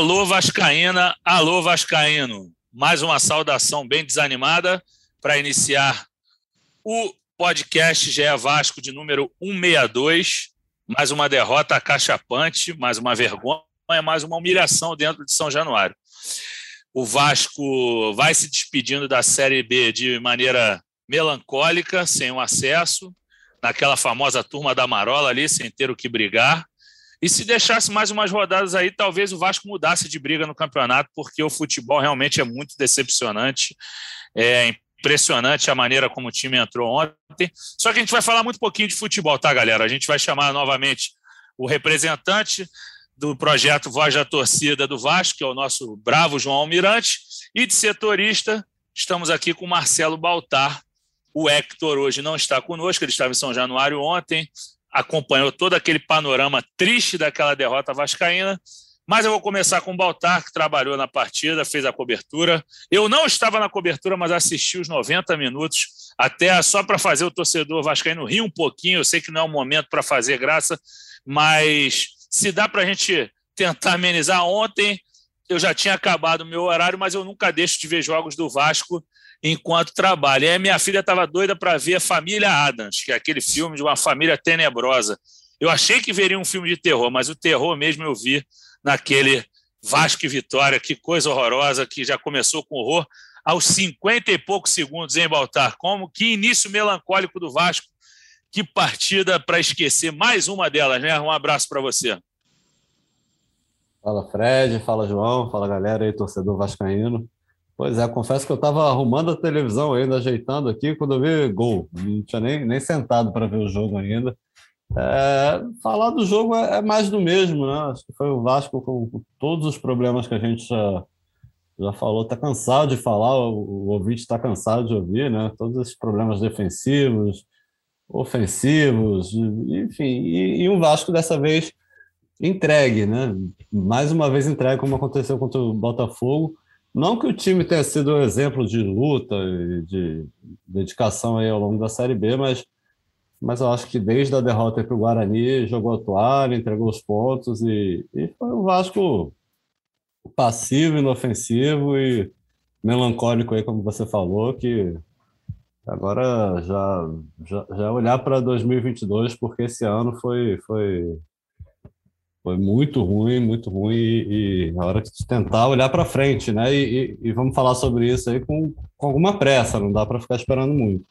Alô, Vascaína, alô, Vascaíno. Mais uma saudação bem desanimada para iniciar o podcast GE Vasco de número 162. Mais uma derrota acachapante, mais uma vergonha, mais uma humilhação dentro de São Januário. O Vasco vai se despedindo da Série B de maneira melancólica, sem um acesso, naquela famosa turma da Marola ali, sem ter o que brigar. E se deixasse mais umas rodadas aí, talvez o Vasco mudasse de briga no campeonato, porque o futebol realmente é muito decepcionante. É impressionante a maneira como o time entrou ontem. Só que a gente vai falar muito pouquinho de futebol, tá, galera? A gente vai chamar novamente o representante do projeto Voz da Torcida do Vasco, que é o nosso bravo João Almirante, e de setorista, estamos aqui com Marcelo Baltar. O Hector hoje não está conosco, ele estava em São Januário ontem, acompanhou todo aquele panorama triste daquela derrota vascaína. Mas eu vou começar com o Baltar, que trabalhou na partida, fez a cobertura. Eu não estava na cobertura, mas assisti os 90 minutos, até só para fazer o torcedor vascaíno rir um pouquinho. Eu sei que não é o momento para fazer graça, mas se dá para a gente tentar amenizar. Ontem eu já tinha acabado o meu horário, mas eu nunca deixo de ver jogos do Vasco enquanto trabalha. E a minha filha estava doida para ver a Família Adams, que é aquele filme de uma família tenebrosa. Eu achei que veria um filme de terror, mas o terror mesmo eu vi naquele Vasco e Vitória. Que coisa horrorosa, que já começou com horror aos 50 e poucos segundos em Baltar. Como que início melancólico do Vasco. Que partida para esquecer mais uma delas, né? Um abraço para você. Fala Fred, fala João, fala galera aí, torcedor vascaíno. Pois é, confesso que eu estava arrumando a televisão ainda, ajeitando aqui, quando eu vi gol. Não tinha nem, nem sentado para ver o jogo ainda. É, falar do jogo é, é, mais do mesmo, né? Acho que foi o Vasco com, com todos os problemas que a gente já, já falou. Está cansado de falar, o, o ouvinte está cansado de ouvir, né? Todos esses problemas defensivos, ofensivos, enfim. E, e um Vasco dessa vez entregue, né? Mais uma vez entregue, como aconteceu contra o Botafogo não que o time tenha sido um exemplo de luta e de dedicação aí ao longo da Série B, mas, mas eu acho que desde a derrota para o Guarani jogou a toalha, entregou os pontos e, e foi um Vasco passivo, inofensivo e melancólico aí, como você falou, que agora já, já, já olhar para 2022, porque esse ano foi, foi foi muito ruim, muito ruim, e, e hora de tentar olhar para frente, né? E, e, e, vamos falar sobre isso aí com, com alguma pressa, não dá para ficar esperando muito.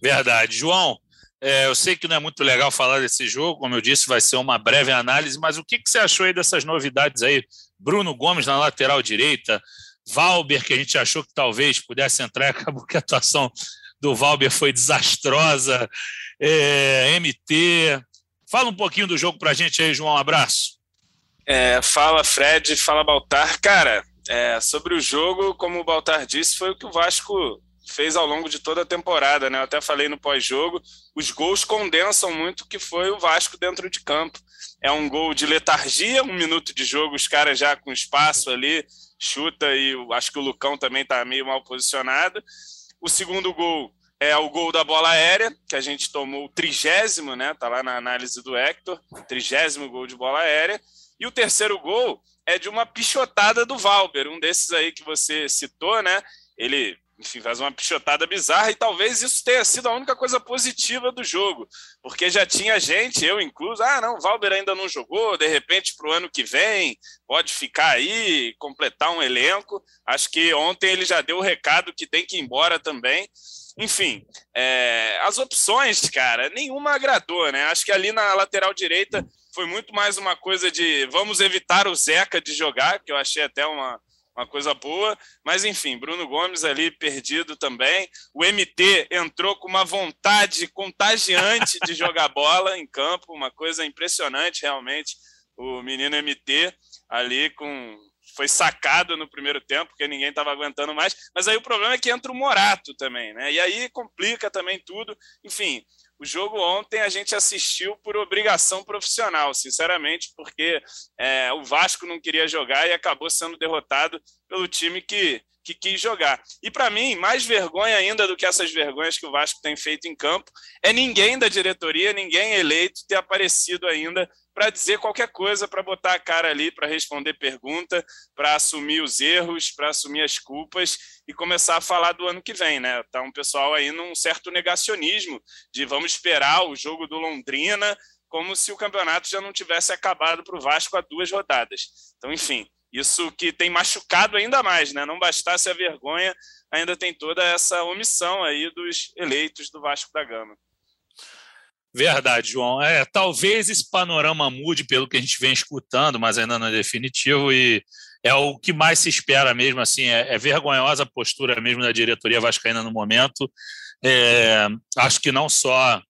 Verdade. João, é, eu sei que não é muito legal falar desse jogo, como eu disse, vai ser uma breve análise, mas o que, que você achou aí dessas novidades aí? Bruno Gomes na lateral direita, Valber, que a gente achou que talvez pudesse entrar, acabou que a atuação do Valber foi desastrosa, é, MT, Fala um pouquinho do jogo para a gente aí, João. Um abraço. É, fala, Fred. Fala, Baltar. Cara, é, sobre o jogo, como o Baltar disse, foi o que o Vasco fez ao longo de toda a temporada, né? Eu até falei no pós-jogo, os gols condensam muito o que foi o Vasco dentro de campo. É um gol de letargia, um minuto de jogo, os caras já com espaço ali, chuta e acho que o Lucão também está meio mal posicionado. O segundo gol é o gol da bola aérea, que a gente tomou o trigésimo, né? Tá lá na análise do Hector, trigésimo gol de bola aérea. E o terceiro gol é de uma pichotada do Valber, um desses aí que você citou, né? Ele, enfim, faz uma pichotada bizarra e talvez isso tenha sido a única coisa positiva do jogo, porque já tinha gente, eu incluso, ah, não, o Valber ainda não jogou, de repente para o ano que vem pode ficar aí, completar um elenco. Acho que ontem ele já deu o recado que tem que ir embora também. Enfim, é, as opções, cara, nenhuma agradou, né? Acho que ali na lateral direita foi muito mais uma coisa de vamos evitar o Zeca de jogar, que eu achei até uma, uma coisa boa. Mas, enfim, Bruno Gomes ali perdido também. O MT entrou com uma vontade contagiante de jogar bola em campo, uma coisa impressionante, realmente. O menino MT ali com foi sacado no primeiro tempo, porque ninguém estava aguentando mais. Mas aí o problema é que entra o Morato também, né? E aí complica também tudo. Enfim, o jogo ontem a gente assistiu por obrigação profissional, sinceramente, porque é, o Vasco não queria jogar e acabou sendo derrotado pelo time que, que quis jogar. E para mim, mais vergonha ainda do que essas vergonhas que o Vasco tem feito em campo, é ninguém da diretoria, ninguém eleito ter aparecido ainda para dizer qualquer coisa, para botar a cara ali, para responder pergunta, para assumir os erros, para assumir as culpas e começar a falar do ano que vem, né? Tá um pessoal aí num certo negacionismo de vamos esperar o jogo do Londrina, como se o campeonato já não tivesse acabado para o Vasco há duas rodadas. Então, enfim, isso que tem machucado ainda mais, né? Não bastasse a vergonha, ainda tem toda essa omissão aí dos eleitos do Vasco da Gama. Verdade, João. É, talvez esse panorama mude pelo que a gente vem escutando, mas ainda não é definitivo e é o que mais se espera mesmo. Assim, é, é vergonhosa a postura mesmo da diretoria vascaína no momento. É, acho que não só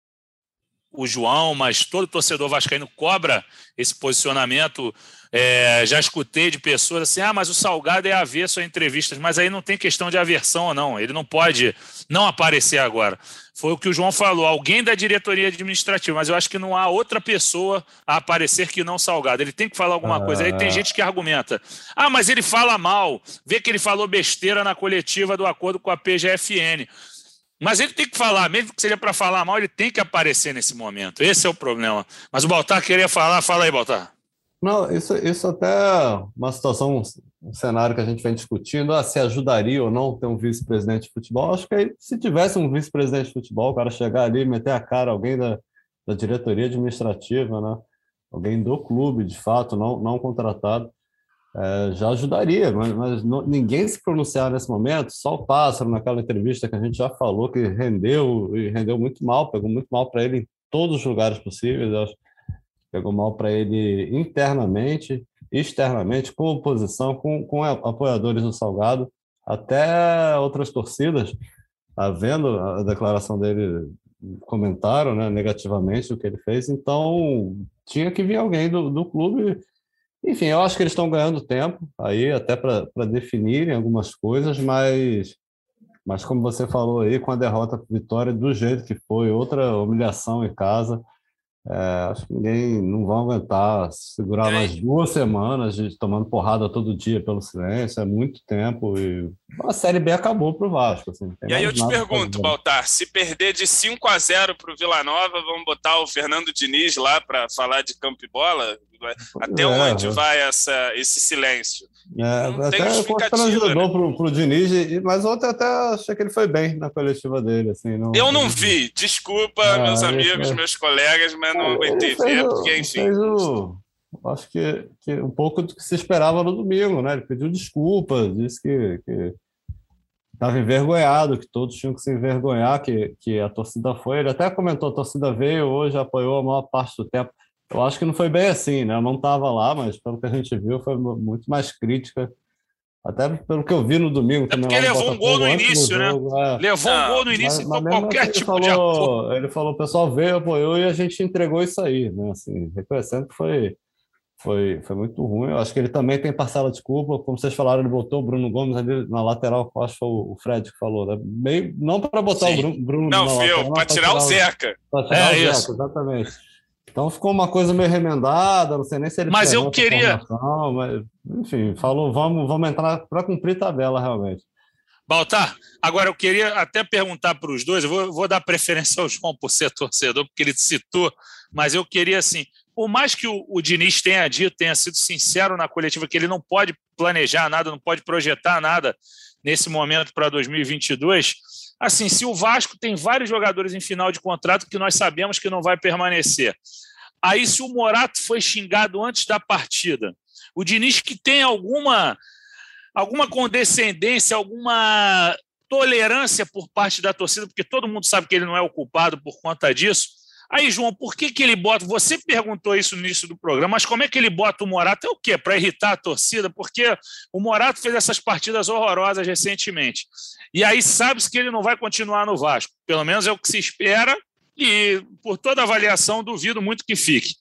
o João, mas todo torcedor vascaíno cobra esse posicionamento. É, já escutei de pessoas assim: ah, mas o Salgado é avesso a entrevistas, mas aí não tem questão de aversão ou não, ele não pode não aparecer agora. Foi o que o João falou, alguém da diretoria administrativa, mas eu acho que não há outra pessoa a aparecer que não Salgado. Ele tem que falar alguma coisa. Aí tem ah. gente que argumenta: ah, mas ele fala mal, vê que ele falou besteira na coletiva do acordo com a PGFN. Mas ele tem que falar, mesmo que seja para falar mal, ele tem que aparecer nesse momento. Esse é o problema. Mas o Baltar queria falar, fala aí, Baltar. Não, isso, isso até é uma situação, um cenário que a gente vem discutindo, ah, se ajudaria ou não ter um vice-presidente de futebol. Acho que aí, se tivesse um vice-presidente de futebol, o cara chegar ali e meter a cara alguém da, da diretoria administrativa, né? alguém do clube, de fato, não, não contratado, é, já ajudaria, mas, mas não, ninguém se pronunciar nesse momento, só o Pássaro, naquela entrevista que a gente já falou, que rendeu e rendeu muito mal, pegou muito mal para ele em todos os lugares possíveis, acho, pegou mal para ele internamente, externamente, com oposição, com, com apoiadores do Salgado, até outras torcidas, tá vendo a declaração dele, comentaram né, negativamente o que ele fez, então tinha que vir alguém do, do clube. Enfim, eu acho que eles estão ganhando tempo aí, até para definirem algumas coisas, mas, mas como você falou aí, com a derrota para Vitória, do jeito que foi, outra humilhação em casa, é, acho que ninguém não vai aguentar segurar mais duas semanas de tomando porrada todo dia pelo silêncio, é muito tempo e a Série B acabou para o Vasco. Assim, e aí eu te pergunto, Baltar, se perder de 5 a 0 para o Vila Nova, vamos botar o Fernando Diniz lá para falar de campo e bola? Até é, onde é. vai essa, esse silêncio? É, não até constrangedor né? pro, pro Diniz, mas ontem até achei que ele foi bem na coletiva dele. Assim, não, eu não vi, desculpa, ah, meus amigos, meus colegas, mas não aguentei ver, porque enfim. O, acho que, que um pouco do que se esperava no domingo, né? Ele pediu desculpas, disse que, que estava envergonhado, que todos tinham que se envergonhar, que, que a torcida foi. Ele até comentou: a torcida veio hoje, apoiou a maior parte do tempo. Eu acho que não foi bem assim, né? Eu não estava lá, mas pelo que a gente viu, foi muito mais crítica. Até pelo que eu vi no domingo. É porque levou um gol no início, né? Jogo, é. Levou um gol no início, mas, então qualquer assim, tipo falou, de apoio. Ele falou, o pessoal veio, apoiou e a gente entregou isso aí, né? Assim, reconhecendo que foi, foi, foi muito ruim. Eu acho que ele também tem parcela de culpa. Como vocês falaram, ele botou o Bruno Gomes ali na lateral, acho que foi o Fred que falou, né? Meio, não para botar Sim. o Bruno, Bruno Não? Para tirar, o Zeca. Para tirar é o Zeca, exatamente. Então ficou uma coisa meio remendada, não sei nem se ele Mas eu queria. Mas, enfim, falou, vamos, vamos entrar para cumprir tabela realmente. Baltar, agora eu queria até perguntar para os dois, eu vou, vou, dar preferência ao João por ser torcedor, porque ele citou, mas eu queria assim, por mais que o, o Diniz tenha dito, tenha sido sincero na coletiva, que ele não pode planejar nada, não pode projetar nada nesse momento para 2022, assim, se o Vasco tem vários jogadores em final de contrato que nós sabemos que não vai permanecer, Aí, se o Morato foi xingado antes da partida, o Diniz que tem alguma, alguma condescendência, alguma tolerância por parte da torcida, porque todo mundo sabe que ele não é o culpado por conta disso. Aí, João, por que, que ele bota? Você perguntou isso no início do programa, mas como é que ele bota o Morato? É o quê? Para irritar a torcida? Porque o Morato fez essas partidas horrorosas recentemente. E aí sabe-se que ele não vai continuar no Vasco. Pelo menos é o que se espera e por toda avaliação duvido muito que fique.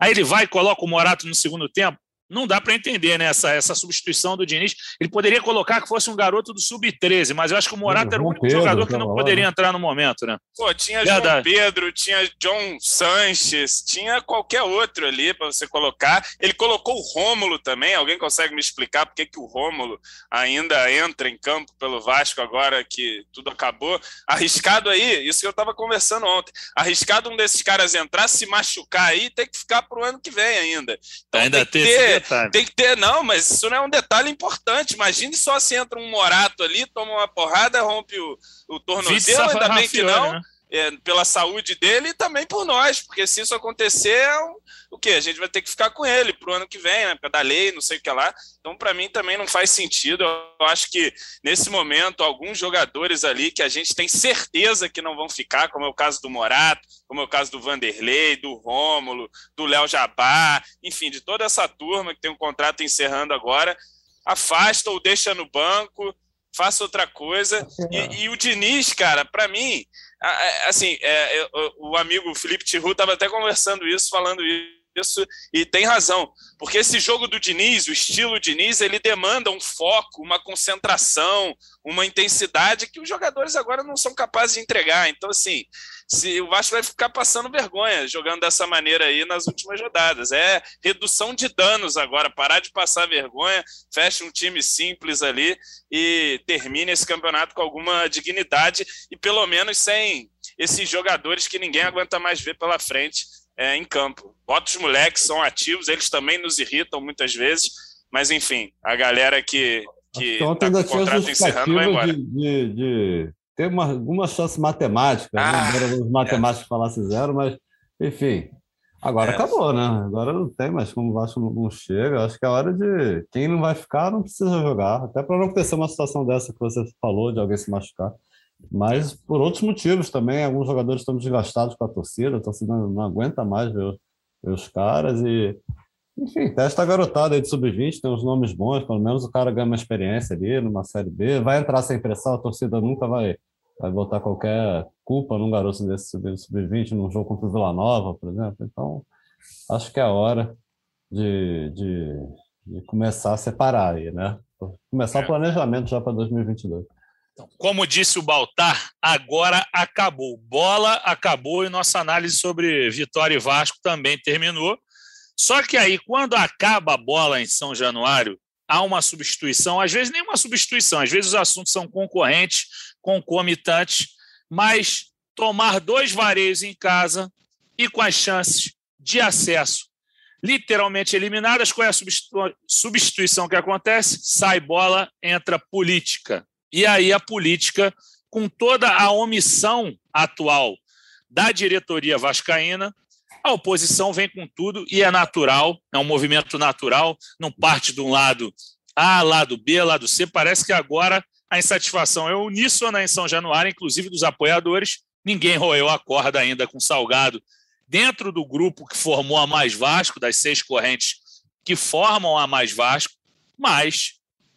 Aí ele vai e coloca o Morato no segundo tempo. Não dá para entender né, essa, essa substituição do Diniz. Ele poderia colocar que fosse um garoto do sub-13, mas eu acho que o Morata era o único Pedro, jogador que não poderia entrar no momento, né? Pô, tinha Verdade. João Pedro, tinha John Sanches, tinha qualquer outro ali para você colocar. Ele colocou o Rômulo também. Alguém consegue me explicar por que, que o Rômulo ainda entra em campo pelo Vasco agora que tudo acabou? Arriscado aí, isso que eu estava conversando ontem. Arriscado um desses caras entrar, se machucar aí, tem que ficar para o ano que vem ainda. Então, ainda tem, ter detalhe. Tem que ter, não, mas isso não é um detalhe importante. Imagine só se entra um Morato ali, toma uma porrada, rompe o, o tornozelo, ainda bem que não. Né? É, pela saúde dele e também por nós, porque se isso acontecer, é o que? A gente vai ter que ficar com ele para o ano que vem, né? da lei, não sei o que lá. Então, para mim, também não faz sentido. Eu acho que, nesse momento, alguns jogadores ali que a gente tem certeza que não vão ficar, como é o caso do Morato, como é o caso do Vanderlei, do Rômulo, do Léo Jabá, enfim, de toda essa turma que tem um contrato encerrando agora, afasta ou deixa no banco, faça outra coisa. E, e o Diniz, cara, para mim, assim, é, o amigo Felipe Tiru estava até conversando isso, falando isso e tem razão, porque esse jogo do Diniz, o estilo Diniz, ele demanda um foco, uma concentração, uma intensidade que os jogadores agora não são capazes de entregar. Então, assim, se o Vasco vai ficar passando vergonha jogando dessa maneira aí nas últimas rodadas. É redução de danos agora, parar de passar vergonha, fecha um time simples ali e termine esse campeonato com alguma dignidade e pelo menos sem esses jogadores que ninguém aguenta mais ver pela frente é, em campo. Bota os moleques, são ativos, eles também nos irritam muitas vezes, mas enfim, a galera que que está com o contrato encerrando vai embora. De, de, de ter uma, alguma chance matemática, né? ah, né? os matemáticos é. falassem zero, mas enfim, agora é. acabou, né? Agora não tem mais como o Vasco não chega. Acho que é hora de quem não vai ficar não precisa jogar, até para não acontecer uma situação dessa que você falou de alguém se machucar. Mas por outros motivos também, alguns jogadores estão desgastados com a torcida, a torcida não, não aguenta mais ver, ver, os caras e, enfim, testa a garotada aí de sub-20, tem uns nomes bons, pelo menos o cara ganha uma experiência ali numa Série B, vai entrar sem pressão, a torcida nunca vai, vai botar qualquer culpa num garoto desse sub-20, num jogo contra o Vila Nova, por exemplo. Então, acho que é a hora de, de, de começar a separar aí, né? Começar o é. planejamento já para 2022. Então, como disse o Baltar, agora acabou. Bola acabou e nossa análise sobre Vitória e Vasco também terminou. Só que aí, quando acaba a bola em São Januário, há uma substituição, às vezes nem uma substituição, às vezes os assuntos são concorrentes, concomitantes, mas tomar dois vareios em casa e com as chances de acesso literalmente eliminadas, qual é a substituição que acontece? Sai bola, entra política. E aí a política, com toda a omissão atual da diretoria vascaína, a oposição vem com tudo e é natural, é um movimento natural, não parte de um lado A, lado B, lado C. Parece que agora a insatisfação é uníssona em São Januário, inclusive dos apoiadores. Ninguém roeu a corda ainda com Salgado dentro do grupo que formou a Mais Vasco, das seis correntes que formam a Mais Vasco, mas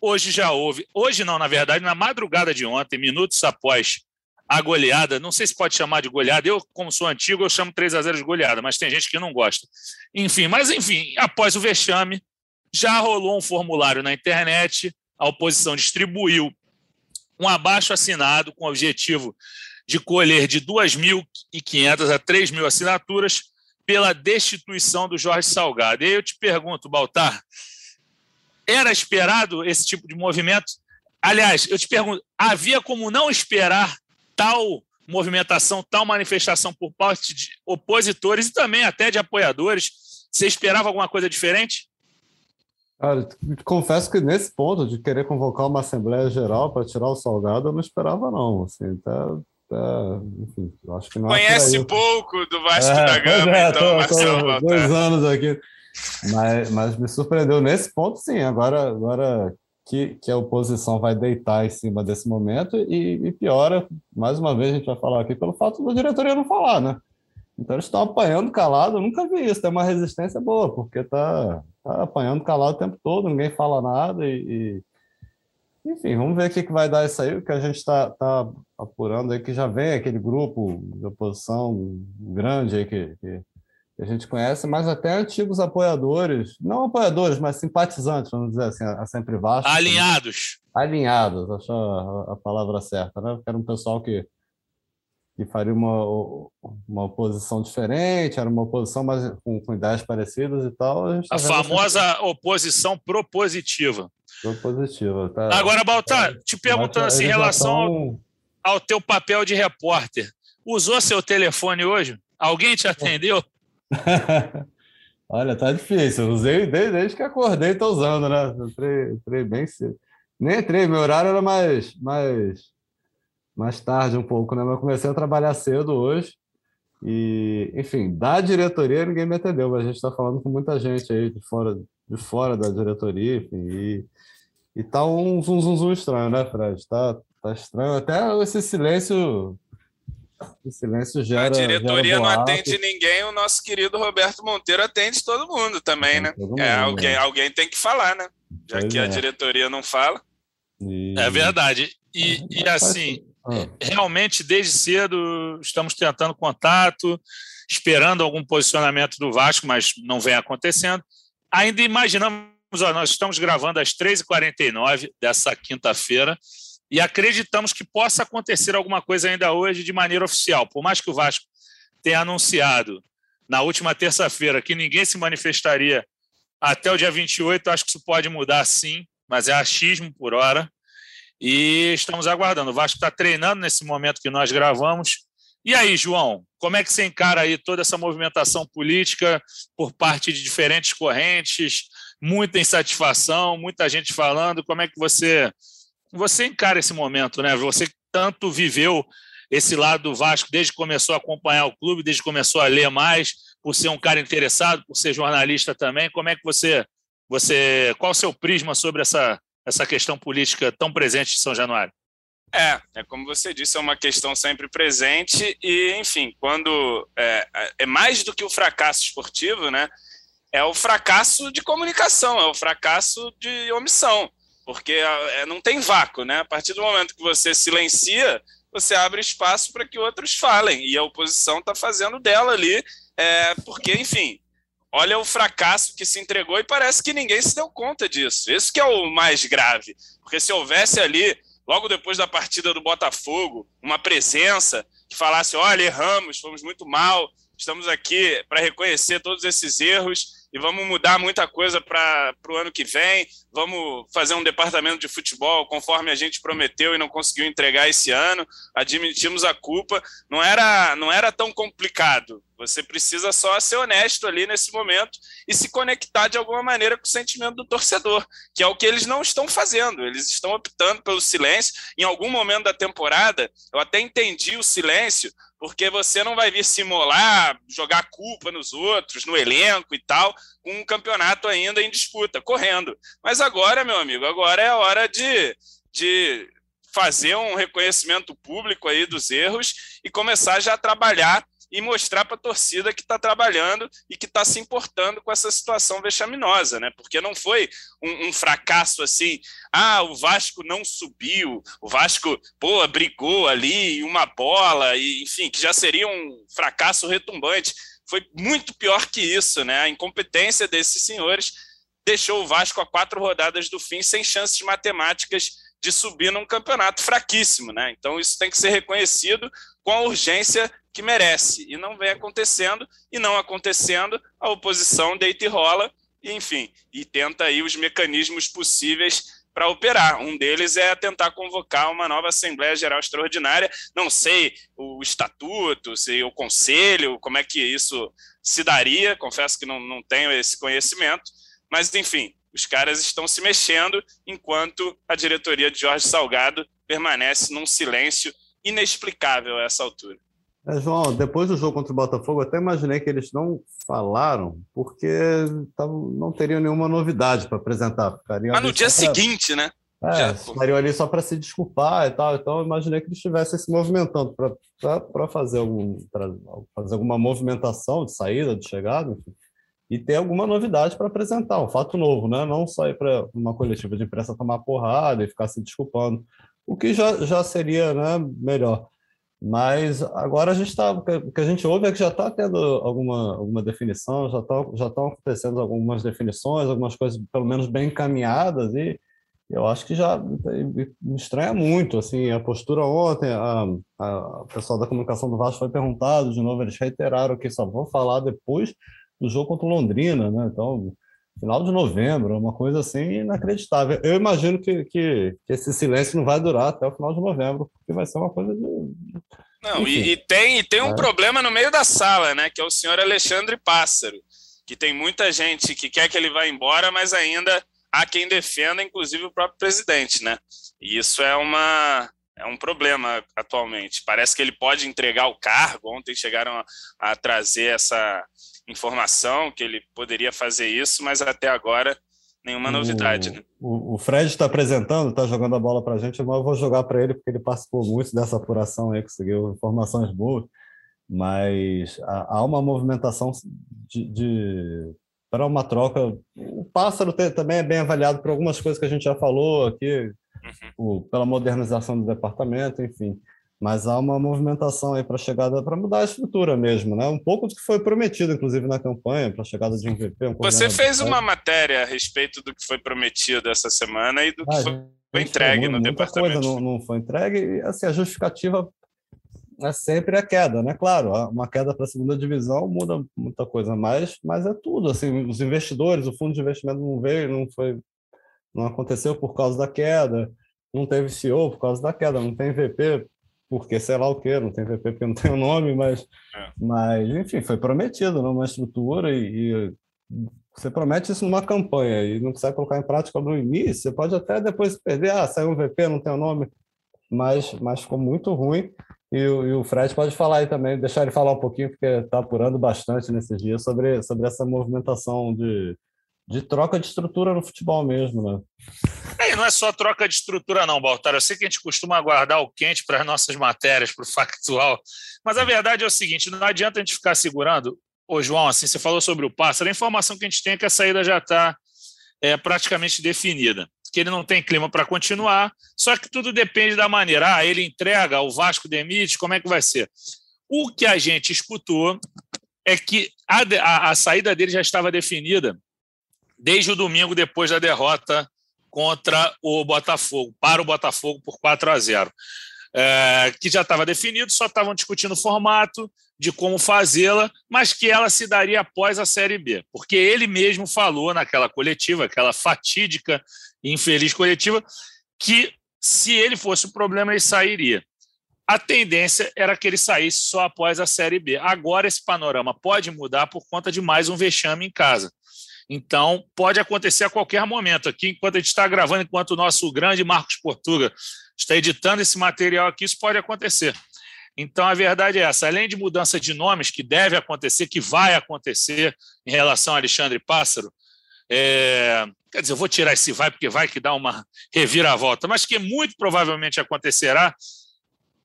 Hoje já houve, hoje não, na verdade, na madrugada de ontem, minutos após a goleada, não sei se pode chamar de goleada, eu, como sou antigo, eu chamo 3 a 0 de goleada, mas tem gente que não gosta. Enfim, mas enfim, após o vexame, já rolou um formulário na internet, a oposição distribuiu um abaixo assinado com o objetivo de colher de 2.500 a 3.000 assinaturas pela destituição do Jorge Salgado. E aí eu te pergunto, Baltar, era esperado esse tipo de movimento? Aliás, eu te pergunto, havia como não esperar tal movimentação, tal manifestação por parte de opositores e também até de apoiadores? Você esperava alguma coisa diferente? Cara, confesso que nesse ponto de querer convocar uma Assembleia Geral para tirar o Salgado, eu não esperava, não. Assim, tá, tá, enfim, acho que não é Conhece pouco do Vasco é, da Gama, é, então, tô, Marcelo. Tô dois anos aqui. Mas, mas me surpreendeu nesse ponto, sim. Agora, agora que, que a oposição vai deitar em cima desse momento e, e piora, mais uma vez a gente vai falar aqui, pelo fato da diretoria não falar, né? Então eles estão apanhando calado, eu nunca vi isso, tem uma resistência boa, porque tá, tá apanhando calado o tempo todo, ninguém fala nada e, e enfim, vamos ver o que, que vai dar isso aí, o que a gente está tá apurando aí, que já vem aquele grupo de oposição grande aí que, que a gente conhece, mas até antigos apoiadores, não apoiadores, mas simpatizantes, vamos dizer assim, a sempre Vasco. Alinhados. Alinhados, acho a, a palavra certa, né? Era um pessoal que, que faria uma, uma oposição diferente, era uma oposição mais, com, com ideias parecidas e tal. A, a famosa oposição propositiva. Propositiva, tá. Agora, Baltar, te perguntando assim, em relação ao, ao teu papel de repórter, usou seu telefone hoje? Alguém te atendeu? Olha, tá difícil. Usei desde, desde que acordei, estou usando, né? Entrei, entrei bem cedo. Nem entrei, meu horário era mais, mais, mais tarde um pouco, né? Mas comecei a trabalhar cedo hoje. E, enfim, da diretoria ninguém me atendeu, mas a gente está falando com muita gente aí de fora, de fora da diretoria, enfim. E, e tá um zum, zum, zum estranho, né, Fred? Tá, tá estranho. Até esse silêncio o silêncio gera. A diretoria não atende ninguém, o nosso querido Roberto Monteiro atende todo mundo também, né? Mundo, é, alguém, né? alguém tem que falar, né? Já pois que é. a diretoria não fala. E... É verdade. E, é, e assim, ah. realmente, desde cedo, estamos tentando contato, esperando algum posicionamento do Vasco, mas não vem acontecendo. Ainda imaginamos, ó, nós estamos gravando às 3h49 dessa quinta-feira e acreditamos que possa acontecer alguma coisa ainda hoje de maneira oficial. Por mais que o Vasco tenha anunciado na última terça-feira que ninguém se manifestaria até o dia 28, acho que isso pode mudar sim, mas é achismo por hora. E estamos aguardando. O Vasco está treinando nesse momento que nós gravamos. E aí, João, como é que você encara aí toda essa movimentação política por parte de diferentes correntes? Muita insatisfação, muita gente falando. Como é que você você encara esse momento, né? Você tanto viveu esse lado do Vasco desde que começou a acompanhar o clube, desde que começou a ler mais, por ser um cara interessado, por ser jornalista também. Como é que você, você, qual o seu prisma sobre essa essa questão política tão presente em São Januário? É, é como você disse, é uma questão sempre presente e, enfim, quando é, é mais do que o fracasso esportivo, né? É o fracasso de comunicação, é o fracasso de omissão porque é, não tem vácuo, né? A partir do momento que você silencia, você abre espaço para que outros falem, e a oposição está fazendo dela ali, é, porque, enfim, olha o fracasso que se entregou e parece que ninguém se deu conta disso. Isso que é o mais grave, porque se houvesse ali, logo depois da partida do Botafogo, uma presença que falasse: olha, erramos, fomos muito mal, estamos aqui para reconhecer todos esses erros e vamos mudar muita coisa para o ano que vem. Vamos fazer um departamento de futebol conforme a gente prometeu e não conseguiu entregar esse ano. Admitimos a culpa. Não era, não era tão complicado. Você precisa só ser honesto ali nesse momento e se conectar de alguma maneira com o sentimento do torcedor, que é o que eles não estão fazendo. Eles estão optando pelo silêncio. Em algum momento da temporada, eu até entendi o silêncio, porque você não vai vir simular, jogar culpa nos outros, no elenco e tal, com um campeonato ainda em disputa, correndo. Mas agora, meu amigo, agora é a hora de, de fazer um reconhecimento público aí dos erros e começar já a trabalhar e mostrar para a torcida que está trabalhando e que está se importando com essa situação vexaminosa, né? Porque não foi um, um, fracasso assim, ah, o Vasco não subiu, o Vasco, pô, brigou ali, uma bola, e, enfim, que já seria um fracasso retumbante. Foi muito pior que isso, né? A incompetência desses senhores deixou o Vasco a quatro rodadas do fim sem chances matemáticas de subir num campeonato fraquíssimo, né? Então isso tem que ser reconhecido com a urgência que merece. E não vem acontecendo, e não acontecendo, a oposição deita e rola, e, enfim, e tenta aí os mecanismos possíveis para operar. Um deles é tentar convocar uma nova Assembleia Geral Extraordinária. Não sei o estatuto, se o conselho, como é que isso se daria, confesso que não, não tenho esse conhecimento, mas, enfim, os caras estão se mexendo enquanto a diretoria de Jorge Salgado permanece num silêncio inexplicável a essa altura. É, João, depois do jogo contra o Botafogo, eu até imaginei que eles não falaram, porque não teriam nenhuma novidade para apresentar. Ficariam Mas no dia pra... seguinte, né? É, estariam ali só para se desculpar e tal. Então, eu imaginei que eles estivessem se movimentando para fazer, algum, fazer alguma movimentação de saída, de chegada, enfim, e ter alguma novidade para apresentar, um fato novo, né? Não só ir para uma coletiva de imprensa tomar porrada e ficar se desculpando, o que já, já seria né, melhor. Mas agora a gente está. O que a gente ouve é que já está tendo alguma, alguma definição, já estão já acontecendo algumas definições, algumas coisas pelo menos bem encaminhadas, e eu acho que já me estranha muito. assim A postura ontem, a, a, o pessoal da comunicação do Vasco foi perguntado de novo, eles reiteraram que só vão falar depois do jogo contra o Londrina, né? Então, final de novembro, uma coisa assim inacreditável. Eu imagino que, que, que, esse silêncio não vai durar até o final de novembro, porque vai ser uma coisa de. Não, e, e, tem, e tem um é. problema no meio da sala, né? Que é o senhor Alexandre Pássaro, que tem muita gente que quer que ele vá embora, mas ainda há quem defenda, inclusive o próprio presidente, né? E isso é uma. É um problema atualmente. Parece que ele pode entregar o cargo. Ontem chegaram a, a trazer essa, informação que ele poderia fazer isso, mas até agora nenhuma novidade. Né? O, o, Fred está apresentando, está jogando a bola para a gente, mas eu vou jogar para ele porque ele participou muito dessa apuração aí, conseguiu informações boas, mas há, há uma movimentação de, de para uma troca. O pássaro também é bem avaliado por algumas coisas que a gente já falou aqui, uhum. o, pela modernização do departamento, enfim mas há uma movimentação aí para a chegada, para mudar a estrutura mesmo, né? Um pouco do que foi prometido, inclusive, na campanha, para a chegada de um VP. Um Você fez uma matéria a respeito do que foi prometido essa semana e do que ah, foi, foi entregue no departamento. Coisa não, não foi entregue, e assim, a justificativa é sempre a queda, né? Claro, uma queda para a segunda divisão muda muita coisa, mas, mas é tudo. Assim, os investidores, o fundo de investimento não veio, não foi, não aconteceu por causa da queda, não teve CEO por causa da queda, não tem VP porque sei lá o que, não tem VP porque não tem o nome, mas, é. mas enfim, foi prometido numa né, estrutura e, e, você promete isso numa campanha e não consegue colocar em prática no início, você pode até depois perder, ah, saiu um VP, não tem o nome, mas, mas ficou muito ruim. E, e o Fred pode falar aí também, deixar ele falar um pouquinho, porque está apurando bastante nesses dias sobre, sobre essa movimentação de, de troca de estrutura no futebol mesmo, né? É, não é só troca de estrutura, não, Baltar. Eu sei que a gente costuma guardar o quente para as nossas matérias, para o factual, mas a verdade é o seguinte: não adianta a gente ficar segurando. Ô, João, assim, você falou sobre o pássaro, a informação que a gente tem é que a saída já está é, praticamente definida, que ele não tem clima para continuar, só que tudo depende da maneira. Ah, ele entrega, o Vasco demite, como é que vai ser? O que a gente escutou é que a, a, a saída dele já estava definida desde o domingo depois da derrota contra o Botafogo, para o Botafogo por 4 a 0. É, que já estava definido, só estavam discutindo o formato de como fazê-la, mas que ela se daria após a Série B, porque ele mesmo falou naquela coletiva, aquela fatídica e infeliz coletiva, que se ele fosse o problema, ele sairia. A tendência era que ele saísse só após a Série B. Agora esse panorama pode mudar por conta de mais um vexame em casa. Então, pode acontecer a qualquer momento. Aqui, enquanto a gente está gravando, enquanto o nosso grande Marcos Portuga está editando esse material aqui, isso pode acontecer. Então, a verdade é essa: além de mudança de nomes, que deve acontecer, que vai acontecer em relação a Alexandre Pássaro, é, quer dizer, eu vou tirar esse vai, porque vai que dá uma reviravolta, mas que muito provavelmente acontecerá,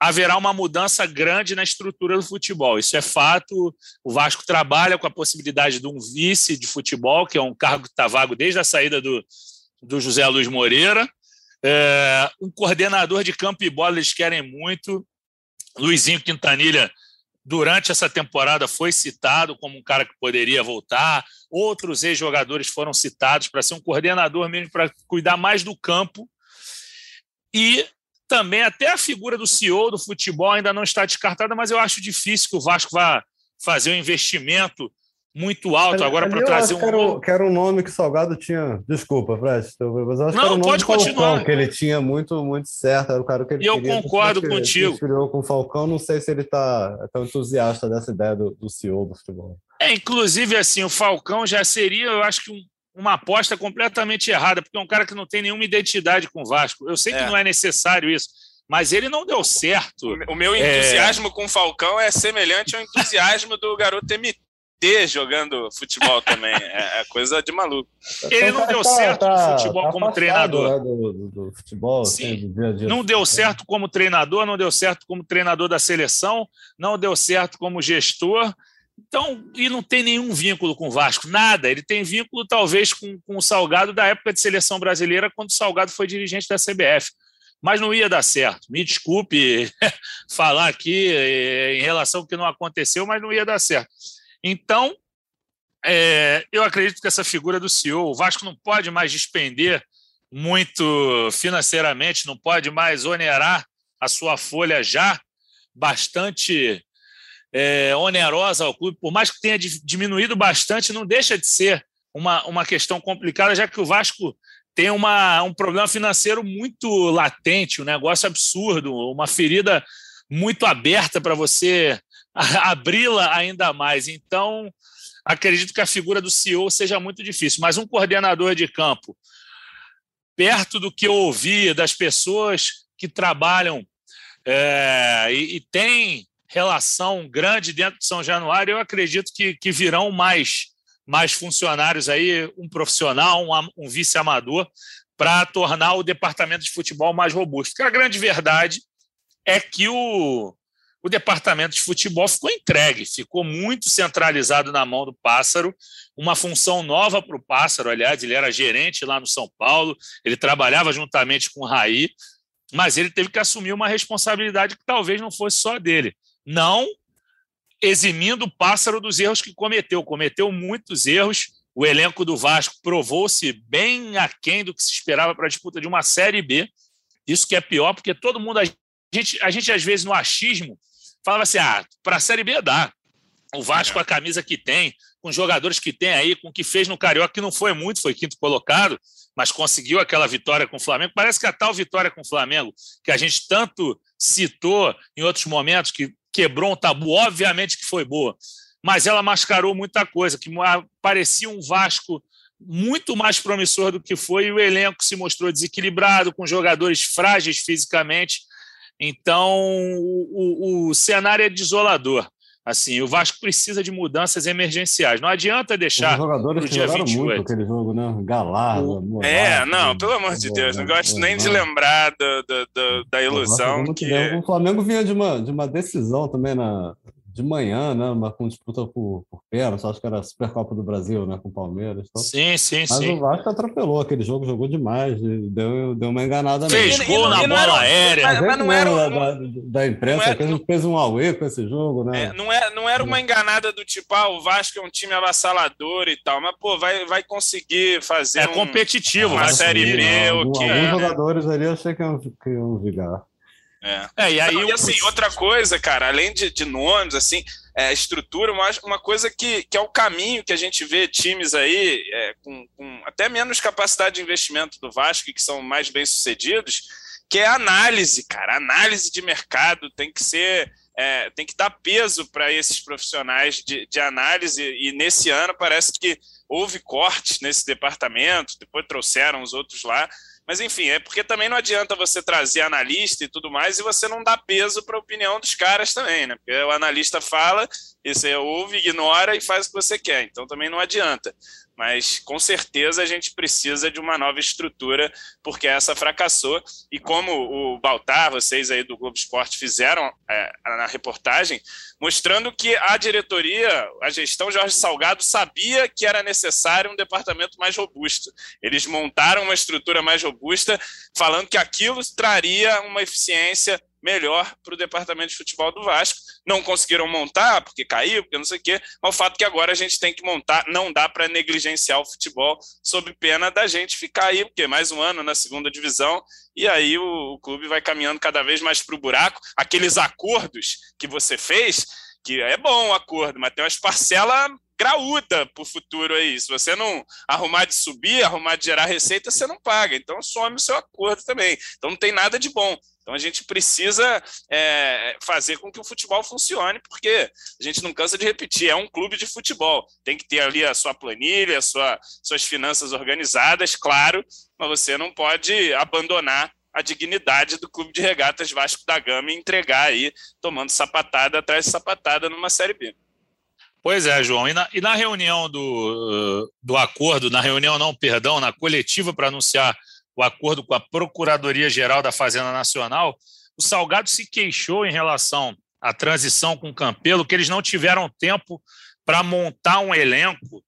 haverá uma mudança grande na estrutura do futebol. Isso é fato. O Vasco trabalha com a possibilidade de um vice de futebol, que é um cargo que está vago desde a saída do, do José Luiz Moreira. É, um coordenador de campo e bola eles querem muito. Luizinho Quintanilha, durante essa temporada, foi citado como um cara que poderia voltar. Outros ex-jogadores foram citados para ser um coordenador mesmo, para cuidar mais do campo. E também até a figura do CEO do futebol ainda não está descartada, mas eu acho difícil que o Vasco vá fazer um investimento muito alto agora para trazer um. Que era, que era um nome que o Salgado tinha. Desculpa, Fred, mas acho não, que era um pode continuar. Falcão, que ele tinha muito, muito certo. Era o cara que ele e eu concordo contigo. Ele com o Falcão, não sei se ele está tão entusiasta dessa ideia do, do CEO do futebol. É, inclusive, assim, o Falcão já seria, eu acho que um, uma aposta completamente errada, porque é um cara que não tem nenhuma identidade com o Vasco. Eu sei que é. não é necessário isso, mas ele não deu certo. O meu é. entusiasmo é... com o Falcão é semelhante ao entusiasmo do garoto MT jogando futebol também. É, é coisa de maluco. Ele não deu tá, certo tá, no futebol tá como treinador. Né, do, do, do, futebol, Sim. Assim, dia dia. Não deu certo como treinador, não deu certo como treinador da seleção, não deu certo como gestor então, e não tem nenhum vínculo com o Vasco, nada. Ele tem vínculo, talvez, com, com o Salgado da época de seleção brasileira, quando o Salgado foi dirigente da CBF. mas não ia dar certo. Me desculpe falar aqui eh, em relação ao que não aconteceu, mas não ia dar certo. Então, é, eu acredito que essa figura do CEO, o Vasco não pode mais despender muito financeiramente, não pode mais onerar a sua folha já bastante é, onerosa ao clube, por mais que tenha diminuído bastante, não deixa de ser uma, uma questão complicada, já que o Vasco tem uma, um problema financeiro muito latente, um negócio absurdo, uma ferida muito aberta para você abri-la ainda mais. Então, acredito que a figura do CEO seja muito difícil, mas um coordenador de campo, perto do que eu ouvi das pessoas que trabalham é, e, e tem relação grande dentro de São Januário, eu acredito que, que virão mais, mais funcionários aí, um profissional, um, um vice-amador, para tornar o departamento de futebol mais robusto. Porque a grande verdade é que o, o departamento de futebol ficou entregue, ficou muito centralizado na mão do Pássaro, uma função nova para o Pássaro, aliás, ele era gerente lá no São Paulo, ele trabalhava juntamente com o Raí, mas ele teve que assumir uma responsabilidade que talvez não fosse só dele não eximindo o pássaro dos erros que cometeu. Cometeu muitos erros. O elenco do Vasco provou-se bem aquém do que se esperava para a disputa de uma Série B. Isso que é pior, porque todo mundo. A gente, a gente às vezes, no achismo, falava assim: ah, para a Série B dá. O Vasco, com a camisa que tem, com os jogadores que tem aí, com o que fez no Carioca, que não foi muito, foi quinto colocado, mas conseguiu aquela vitória com o Flamengo. Parece que a tal vitória com o Flamengo, que a gente tanto citou em outros momentos, que quebrou um tabu, obviamente que foi boa, mas ela mascarou muita coisa, que parecia um Vasco muito mais promissor do que foi, e o elenco se mostrou desequilibrado, com jogadores frágeis fisicamente. Então, o, o, o cenário é desolador. Assim, o Vasco precisa de mudanças emergenciais. Não adianta deixar. Os jogadores dia jogaram 28. muito aquele jogo, né? Galardo. É, não, pelo amor de Deus, não gosto nem de lembrar do, do, do, da ilusão. Que... O Flamengo vinha de uma, de uma decisão também na, de manhã, né? Uma com disputa por, por pênalti, acho que era a Supercopa do Brasil, né? Com o Palmeiras. Então. Sim, sim, Mas sim. o Vasco atropelou aquele jogo, jogou demais, deu, deu uma enganada Fez mesmo. gol na bola era, aérea. Mas, mas não era da, da, imprensa, era, que a gente fez um away com esse jogo, né? É, não, é, não era uma enganada do tipo, ah, o Vasco é um time avassalador e tal, mas, pô, vai, vai conseguir fazer. É um, competitivo, uma Série B, o que. Alguns é. jogadores ali eu achei que iam, que iam vigar. É. é. e aí. Não, e assim, outra coisa, cara, além de, de nomes, assim, é, estrutura, mas uma coisa que, que é o caminho que a gente vê times aí é, com, com, até menos capacidade de investimento do Vasco, que são mais bem sucedidos, que é análise, cara. Análise de mercado tem que ser. É, tem que dar peso para esses profissionais de, de análise, e nesse ano parece que houve cortes nesse departamento, depois trouxeram os outros lá, mas enfim, é porque também não adianta você trazer analista e tudo mais e você não dá peso para a opinião dos caras também, né? Porque o analista fala, e você ouve, ignora e faz o que você quer. Então também não adianta mas com certeza a gente precisa de uma nova estrutura, porque essa fracassou. E como o Baltar, vocês aí do Globo Esporte fizeram é, na reportagem, mostrando que a diretoria, a gestão Jorge Salgado, sabia que era necessário um departamento mais robusto. Eles montaram uma estrutura mais robusta, falando que aquilo traria uma eficiência melhor para o departamento de futebol do Vasco. Não conseguiram montar, porque caiu, porque não sei o quê, mas o fato é que agora a gente tem que montar, não dá para negligenciar o futebol sob pena da gente ficar aí, porque mais um ano na segunda divisão, e aí o, o clube vai caminhando cada vez mais para o buraco. Aqueles acordos que você fez, que é bom o acordo, mas tem umas parcelas graúda para o futuro aí. Se você não arrumar de subir, arrumar de gerar receita, você não paga. Então some o seu acordo também. Então não tem nada de bom. Então a gente precisa é, fazer com que o futebol funcione, porque a gente não cansa de repetir, é um clube de futebol. Tem que ter ali a sua planilha, a sua, suas finanças organizadas, claro, mas você não pode abandonar a dignidade do clube de regatas Vasco da Gama e entregar aí, tomando sapatada atrás de sapatada numa Série B. Pois é, João. E na, e na reunião do, do acordo, na reunião não, perdão, na coletiva para anunciar o acordo com a Procuradoria-Geral da Fazenda Nacional, o Salgado se queixou em relação à transição com o Campelo, que eles não tiveram tempo para montar um elenco,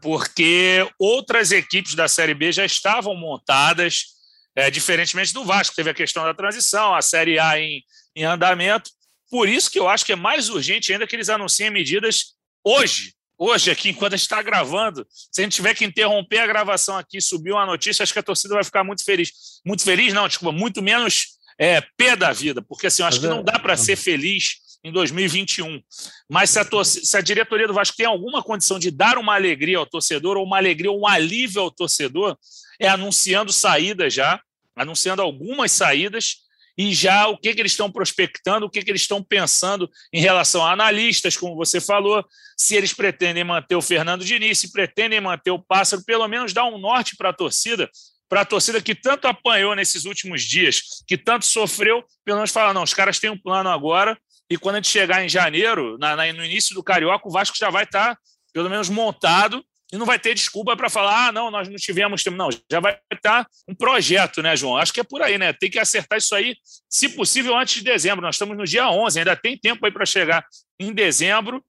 porque outras equipes da Série B já estavam montadas, É, diferentemente do Vasco, teve a questão da transição, a Série A em, em andamento. Por isso que eu acho que é mais urgente ainda que eles anunciem medidas hoje, hoje aqui, enquanto a gente está gravando. Se a gente tiver que interromper a gravação aqui, subir uma notícia, acho que a torcida vai ficar muito feliz. Muito feliz, não, desculpa, muito menos é, pé da vida, porque assim, acho que não dá para ser feliz em 2021. Mas se a, torcida, se a diretoria do Vasco tem alguma condição de dar uma alegria ao torcedor, ou uma alegria, ou um alívio ao torcedor, é anunciando saídas já, anunciando algumas saídas, e já o que, que eles estão prospectando, o que, que eles estão pensando em relação a analistas, como você falou, se eles pretendem manter o Fernando Diniz, se pretendem manter o Pássaro, pelo menos dar um norte para a torcida, para a torcida que tanto apanhou nesses últimos dias, que tanto sofreu, pelo menos falar, não, os caras têm um plano agora, e quando a gente chegar em janeiro, na, na, no início do Carioca, o Vasco já vai estar, tá, pelo menos, montado e não vai ter desculpa para falar, ah, não, nós não tivemos tempo. Não, já vai estar um projeto, né, João? Acho que é por aí, né? Tem que acertar isso aí, se possível, antes de dezembro. Nós estamos no dia 11, ainda tem tempo aí para chegar em dezembro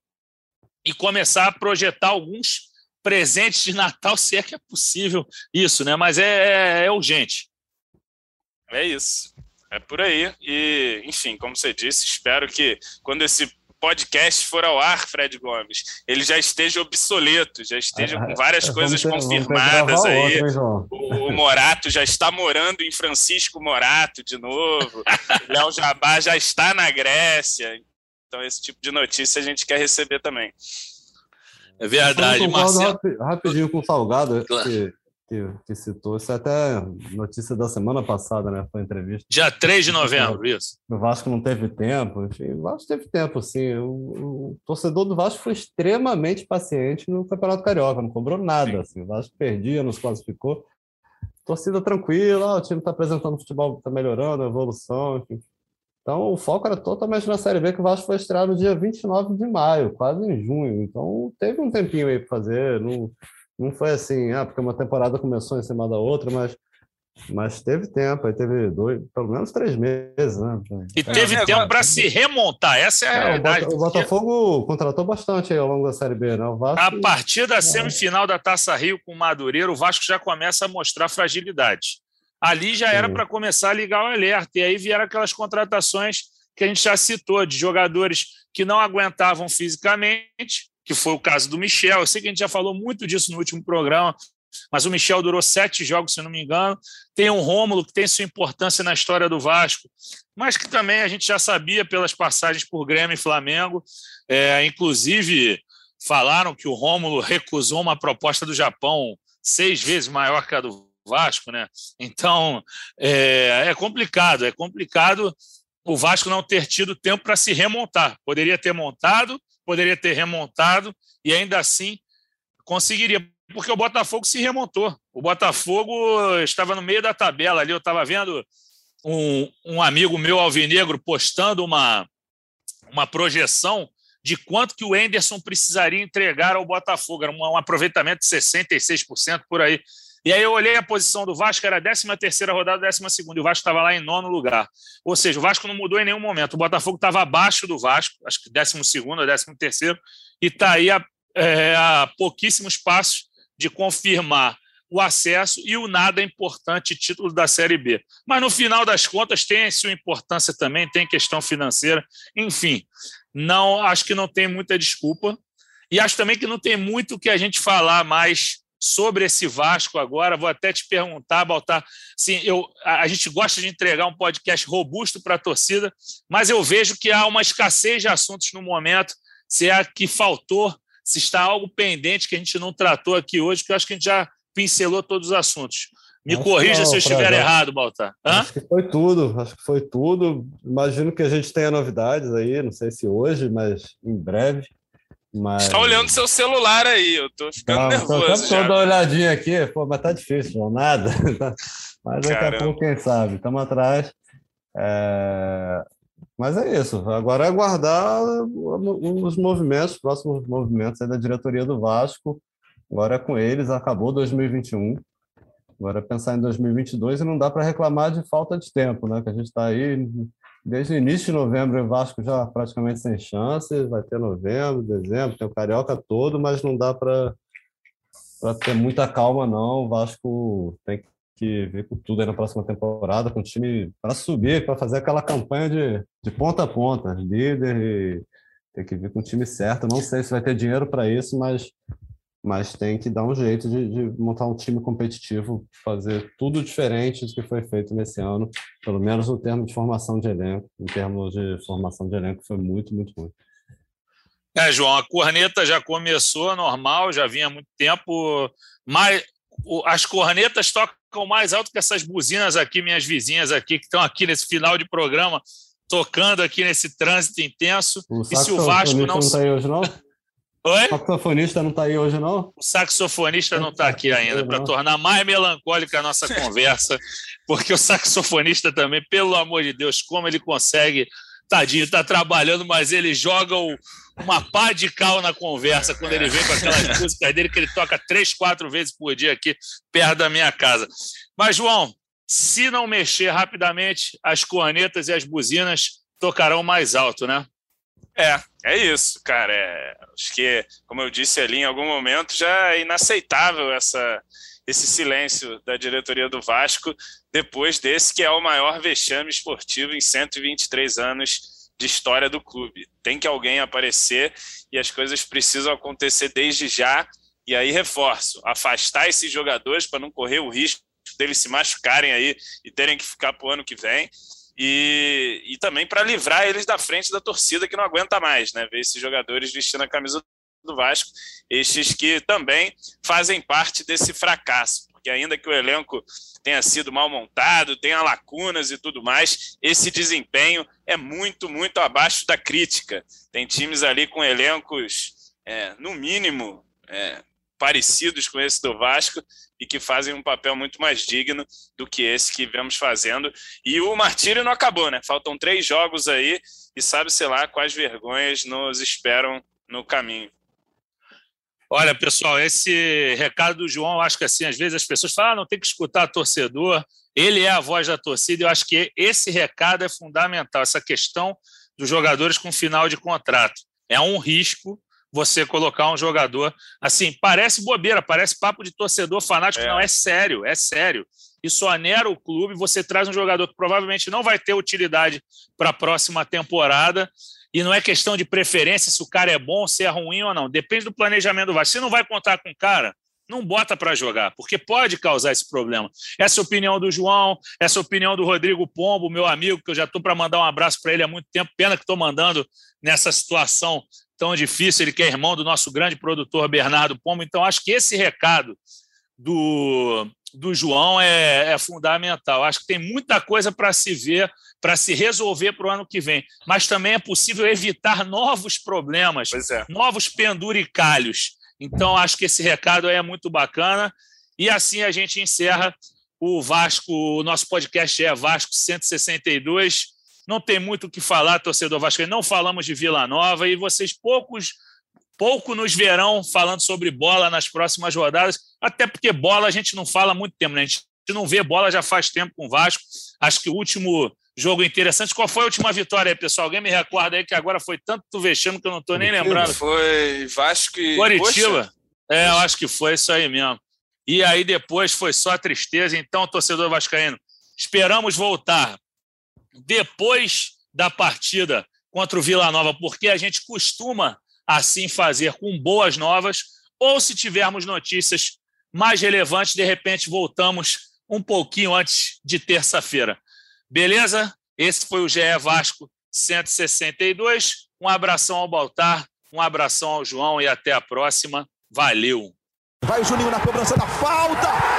e começar a projetar alguns presentes de Natal, se é que é possível isso, né? Mas é, é, é urgente. É isso. É por aí. E, enfim, como você disse, espero que quando esse podcast for ao ar, Fred Gomes, ele já esteja obsoleto, já esteja com várias é, coisas ter, confirmadas aí. Outro, o, o, Morato já está morando em Francisco Morato de novo. Léo Jabá já está na Grécia. Então, esse tipo de notícia a gente quer receber também. É verdade, Marcelo. Rapidinho com o Salgado, claro. que que, que citou. Isso é até notícia da semana passada, né? Foi entrevista. Dia 3 de novembro, isso. O Vasco não teve tempo, enfim, o Vasco teve tempo, sim. O, o torcedor do Vasco foi extremamente paciente no Campeonato Carioca, não cobrou nada. Assim. O Vasco perdia, nos classificou. Torcida tranquila, o time está apresentando futebol, está melhorando, evolução, enfim. Então, o foco era totalmente na Série B, que o Vasco foi estrear no dia 29 de maio, quase em junho. Então, teve um tempinho aí para fazer. Não, não foi assim, ah, porque uma temporada começou em cima da outra, mas, mas teve tempo, aí teve dois, pelo menos três meses, né? E teve é, tempo para se remontar, essa é a é, realidade. O, Botafogo contratou bastante ao longo da Série B, né? O Vasco, a partir da é. semifinal da Taça Rio com o Madureira, o Vasco já começa a mostrar fragilidade. Ali já era para começar a ligar o alerta, e aí vieram aquelas contratações que a gente já citou, de jogadores que não aguentavam fisicamente, que foi o caso do Michel. Eu sei que a gente já falou muito disso no último programa, mas o Michel durou sete jogos, se não me engano. Tem um Rômulo que tem sua importância na história do Vasco, mas que também a gente já sabia pelas passagens por Grêmio e Flamengo. É, inclusive, falaram que o Rômulo recusou uma proposta do Japão seis vezes maior que a do Vasco, né? Então é, é complicado, é complicado o Vasco não ter tido tempo para se remontar. Poderia ter montado, poderia ter remontado e ainda assim conseguiria, porque o Botafogo se remontou. O Botafogo estava no meio da tabela ali. Eu estava vendo um, um amigo meu alvinegro postando uma, uma projeção de quanto que o Enderson precisaria entregar ao Botafogo. Era um, um aproveitamento de 66% por aí. E aí eu olhei a posição do Vasco, era a 13 terceira rodada, 12 segunda, e o Vasco estava lá em nono lugar. Ou seja, o Vasco não mudou em nenhum momento. O Botafogo estava abaixo do Vasco, acho que 12 segundo, 13 terceiro, e está aí a, é, a pouquíssimos passos de confirmar o acesso e o nada importante título da Série B. Mas no final das contas tem sua importância também, tem questão financeira, enfim. Não, acho que não tem muita desculpa e acho também que não tem muito que a gente falar mais sobre esse Vasco agora. Vou até te perguntar, Baltar. Sim, eu, a, a gente gosta de entregar um podcast robusto para a torcida, mas eu vejo que há uma escassez de assuntos no momento. Se é que faltou, se está algo pendente que a gente não tratou aqui hoje, que eu acho que a gente já pincelou todos os assuntos. Me acho corrija não, se eu estiver errado, Baltar. Hã? Acho que foi tudo, acho que foi tudo. Imagino que a gente tenha novidades aí, não sei se hoje, mas em breve. Mas... Está olhando seu celular aí, eu tô ficando não, nervoso. Estou dando uma olhadinha aqui, pô, mas tá difícil, não nada. mas daqui Caramba. a pouco, quem sabe, estamos atrás. É... Mas é isso, agora é aguardar os movimentos, os próximos movimentos da diretoria do Vasco. Agora é com eles, acabou 2021. Agora é pensar em 2022 e não dá para reclamar de falta de tempo, né? Que a gente está aí Desde o início de novembro, o Vasco já praticamente sem chance. Vai ter novembro, dezembro, tem o Carioca todo, mas não dá para ter muita calma, não. O Vasco tem, que vir com tudo aí na próxima temporada, com o time para subir, para fazer aquela campanha de, de ponta a ponta, líder e tem que vir com o time certo. Não sei se vai ter dinheiro para isso, mas, mas tem que dar um jeito de, de, montar um time competitivo, fazer tudo diferente do que foi feito nesse ano, pelo menos no termo de formação de elenco. Em termos de formação de elenco, foi muito, muito ruim. É, João, a corneta já começou normal, já vinha há muito tempo, mas as cornetas tocam mais alto que essas buzinas aqui, minhas vizinhas aqui, que estão aqui nesse final de programa, tocando aqui nesse trânsito intenso. O e se o Vasco não. não aí hoje, não? Oi? O saxofonista não está aí hoje, não? O saxofonista não está aqui ainda, para tornar mais melancólica a nossa conversa, porque o saxofonista também, pelo amor de Deus, como ele consegue tadinho, está trabalhando, mas ele joga o, uma pá de cal na conversa quando ele vem com aquelas músicas dele que ele toca três, quatro vezes por dia aqui perto da minha casa. Mas, João, se não mexer rapidamente, as cornetas e as buzinas tocarão mais alto, né? É, é isso, cara. É, acho que, como eu disse ali em algum momento, já é inaceitável essa, esse silêncio da diretoria do Vasco depois desse que é o maior vexame esportivo em 123 anos de história do clube. Tem que alguém aparecer e as coisas precisam acontecer desde já. E aí reforço, afastar esses jogadores para não correr o risco deles se machucarem aí e terem que ficar para o ano que vem. E, e também para livrar eles da frente da torcida que não aguenta mais, né? Ver esses jogadores vestindo a camisa do Vasco, estes que também fazem parte desse fracasso, porque ainda que o elenco tenha sido mal montado, tenha lacunas e tudo mais, esse desempenho é muito, muito abaixo da crítica. Tem times ali com elencos, é, no mínimo, é, parecidos com esse do Vasco e que fazem um papel muito mais digno do que esse que vemos fazendo. E o martírio não acabou, né? Faltam três jogos aí e sabe, sei lá, quais vergonhas nos esperam no caminho. Olha, pessoal, esse recado do João, acho que assim, às vezes as pessoas falam, ah, não tem que escutar torcedor, ele é a voz da torcida, eu acho que esse recado é fundamental, essa questão dos jogadores com final de contrato. É um risco você colocar um jogador assim, parece bobeira, parece papo de torcedor fanático, é. não, é sério, é sério. Isso onera o clube, você traz um jogador que provavelmente não vai ter utilidade para a próxima temporada e não é questão de preferência se o cara é bom, se é ruim ou não. Depende do planejamento do Vasco. Se não vai contar com o cara, não bota para jogar, porque pode causar esse problema. Essa é a opinião do João, essa é a opinião do Rodrigo Pombo, meu amigo, que eu já estou para mandar um abraço para ele há muito tempo. Pena que estou mandando nessa situação tão difícil. Ele que é irmão do nosso grande produtor Bernardo Pombo. Então, acho que esse recado do, do João é, é fundamental. Acho que tem muita coisa para se ver para se resolver para o ano que vem. Mas também é possível evitar novos problemas, é. novos penduricalhos. Então, acho que esse recado é muito bacana. E assim a gente encerra o Vasco, o nosso podcast é Vasco 162. Não tem muito o que falar, torcedor Vasco. Não falamos de Vila Nova e vocês poucos pouco nos verão falando sobre bola nas próximas rodadas, até porque bola a gente não fala há muito tempo, né? A gente não vê bola já faz tempo com o Vasco. Acho que o último jogo interessante. Qual foi a última vitória aí, pessoal? Alguém me recorda aí que agora foi tanto vexame que eu não estou nem lembrando. Foi Vasco e. Coritiba. É, eu acho que foi isso aí mesmo. E aí depois foi só tristeza. Então, torcedor vascaíno, esperamos voltar depois da partida contra o Vila Nova, porque a gente costuma assim fazer com boas novas, ou se tivermos notícias mais relevantes, de repente voltamos um pouquinho antes de terça-feira. Beleza? Esse foi o GE Vasco 162. Um abração ao Baltar, um abração ao João e até a próxima. Valeu! Vai o Juninho na cobrança da falta!